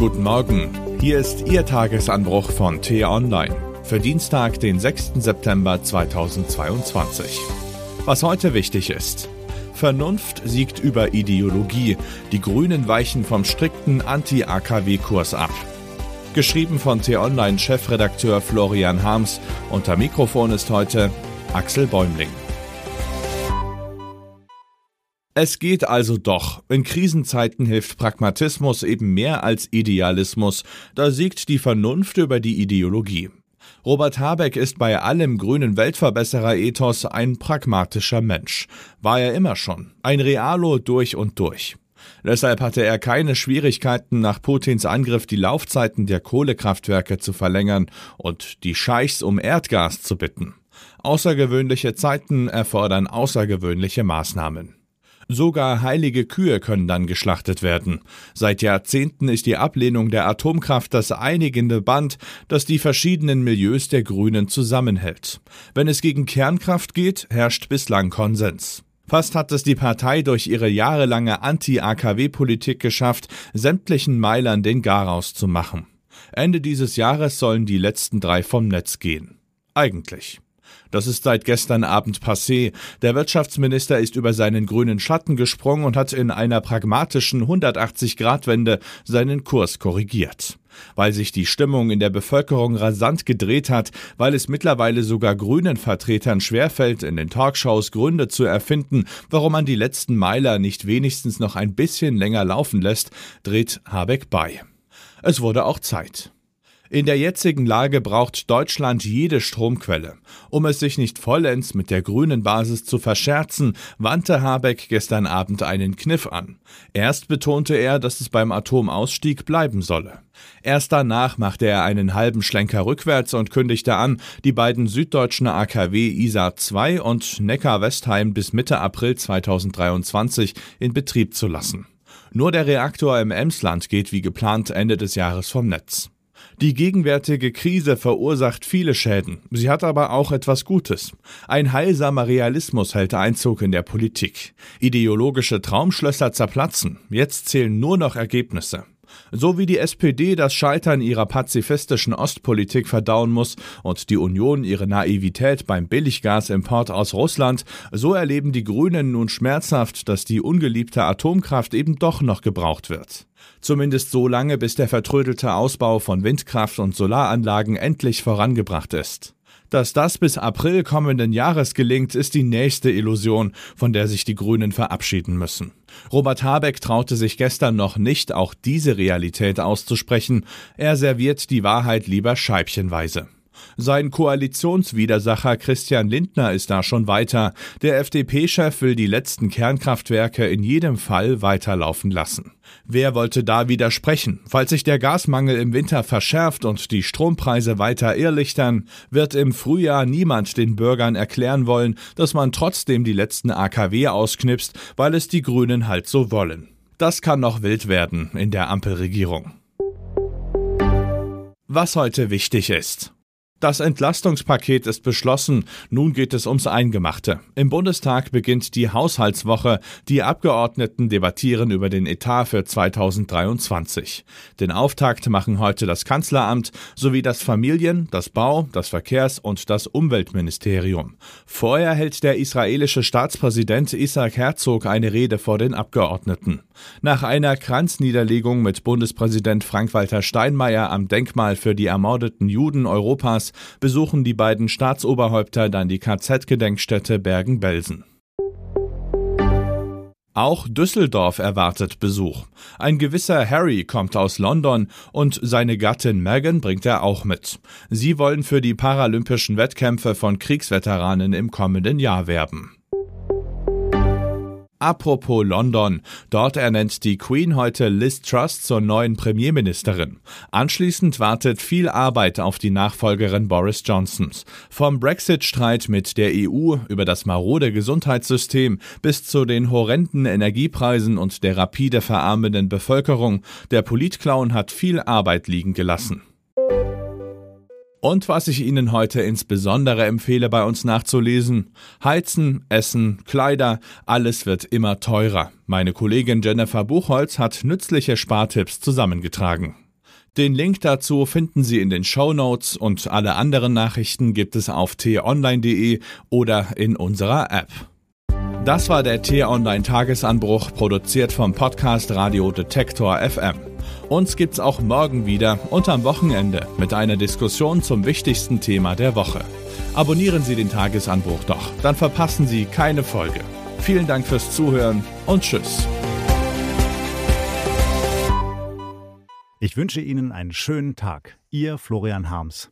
Guten Morgen, hier ist Ihr Tagesanbruch von T-Online für Dienstag, den 6. September 2022. Was heute wichtig ist. Vernunft siegt über Ideologie. Die Grünen weichen vom strikten Anti-AKW-Kurs ab. Geschrieben von T-Online-Chefredakteur Florian Harms. Unter Mikrofon ist heute Axel Bäumling. Es geht also doch. In Krisenzeiten hilft Pragmatismus eben mehr als Idealismus. Da siegt die Vernunft über die Ideologie. Robert Habeck ist bei allem grünen Weltverbesserer-Ethos ein pragmatischer Mensch. War er immer schon. Ein Realo durch und durch. Deshalb hatte er keine Schwierigkeiten, nach Putins Angriff die Laufzeiten der Kohlekraftwerke zu verlängern und die Scheichs um Erdgas zu bitten. Außergewöhnliche Zeiten erfordern außergewöhnliche Maßnahmen. Sogar heilige Kühe können dann geschlachtet werden. Seit Jahrzehnten ist die Ablehnung der Atomkraft das einigende Band, das die verschiedenen Milieus der Grünen zusammenhält. Wenn es gegen Kernkraft geht, herrscht bislang Konsens. Fast hat es die Partei durch ihre jahrelange Anti-AKW-Politik geschafft, sämtlichen Meilern den Garaus zu machen. Ende dieses Jahres sollen die letzten drei vom Netz gehen. Eigentlich. Das ist seit gestern Abend passé. Der Wirtschaftsminister ist über seinen grünen Schatten gesprungen und hat in einer pragmatischen 180-Grad-Wende seinen Kurs korrigiert. Weil sich die Stimmung in der Bevölkerung rasant gedreht hat, weil es mittlerweile sogar grünen Vertretern schwerfällt, in den Talkshows Gründe zu erfinden, warum man die letzten Meiler nicht wenigstens noch ein bisschen länger laufen lässt, dreht Habeck bei. Es wurde auch Zeit. In der jetzigen Lage braucht Deutschland jede Stromquelle. Um es sich nicht vollends mit der grünen Basis zu verscherzen, wandte Habeck gestern Abend einen Kniff an. Erst betonte er, dass es beim Atomausstieg bleiben solle. Erst danach machte er einen halben Schlenker rückwärts und kündigte an, die beiden süddeutschen AKW ISA 2 und Neckar-Westheim bis Mitte April 2023 in Betrieb zu lassen. Nur der Reaktor im Emsland geht wie geplant Ende des Jahres vom Netz. Die gegenwärtige Krise verursacht viele Schäden. Sie hat aber auch etwas Gutes. Ein heilsamer Realismus hält Einzug in der Politik. Ideologische Traumschlösser zerplatzen. Jetzt zählen nur noch Ergebnisse. So wie die SPD das Scheitern ihrer pazifistischen Ostpolitik verdauen muss und die Union ihre Naivität beim Billiggasimport aus Russland, so erleben die Grünen nun schmerzhaft, dass die ungeliebte Atomkraft eben doch noch gebraucht wird. Zumindest so lange, bis der vertrödelte Ausbau von Windkraft und Solaranlagen endlich vorangebracht ist. Dass das bis April kommenden Jahres gelingt, ist die nächste Illusion, von der sich die Grünen verabschieden müssen. Robert Habeck traute sich gestern noch nicht, auch diese Realität auszusprechen. Er serviert die Wahrheit lieber scheibchenweise. Sein Koalitionswidersacher Christian Lindner ist da schon weiter. Der FDP-Chef will die letzten Kernkraftwerke in jedem Fall weiterlaufen lassen. Wer wollte da widersprechen? Falls sich der Gasmangel im Winter verschärft und die Strompreise weiter irrlichtern, wird im Frühjahr niemand den Bürgern erklären wollen, dass man trotzdem die letzten AKW ausknipst, weil es die Grünen halt so wollen. Das kann noch wild werden in der Ampelregierung. Was heute wichtig ist. Das Entlastungspaket ist beschlossen, nun geht es ums Eingemachte. Im Bundestag beginnt die Haushaltswoche, die Abgeordneten debattieren über den Etat für 2023. Den Auftakt machen heute das Kanzleramt sowie das Familien-, das Bau-, das Verkehrs- und das Umweltministerium. Vorher hält der israelische Staatspräsident Isaac Herzog eine Rede vor den Abgeordneten. Nach einer Kranzniederlegung mit Bundespräsident Frank-Walter Steinmeier am Denkmal für die ermordeten Juden Europas besuchen die beiden Staatsoberhäupter dann die KZ-Gedenkstätte Bergen-Belsen. Auch Düsseldorf erwartet Besuch. Ein gewisser Harry kommt aus London und seine Gattin Megan bringt er auch mit. Sie wollen für die paralympischen Wettkämpfe von Kriegsveteranen im kommenden Jahr werben. Apropos London. Dort ernennt die Queen heute Liz Truss zur neuen Premierministerin. Anschließend wartet viel Arbeit auf die Nachfolgerin Boris Johnsons. Vom Brexit-Streit mit der EU über das marode Gesundheitssystem bis zu den horrenden Energiepreisen und der rapide verarmenden Bevölkerung. Der Politclown hat viel Arbeit liegen gelassen. Und was ich Ihnen heute insbesondere empfehle, bei uns nachzulesen, Heizen, Essen, Kleider, alles wird immer teurer. Meine Kollegin Jennifer Buchholz hat nützliche Spartipps zusammengetragen. Den Link dazu finden Sie in den Show Notes und alle anderen Nachrichten gibt es auf t-online.de oder in unserer App. Das war der T-Online Tagesanbruch, produziert vom Podcast Radio Detektor FM. Uns gibt's auch morgen wieder und am Wochenende mit einer Diskussion zum wichtigsten Thema der Woche. Abonnieren Sie den Tagesanbruch doch, dann verpassen Sie keine Folge. Vielen Dank fürs Zuhören und Tschüss. Ich wünsche Ihnen einen schönen Tag. Ihr Florian Harms.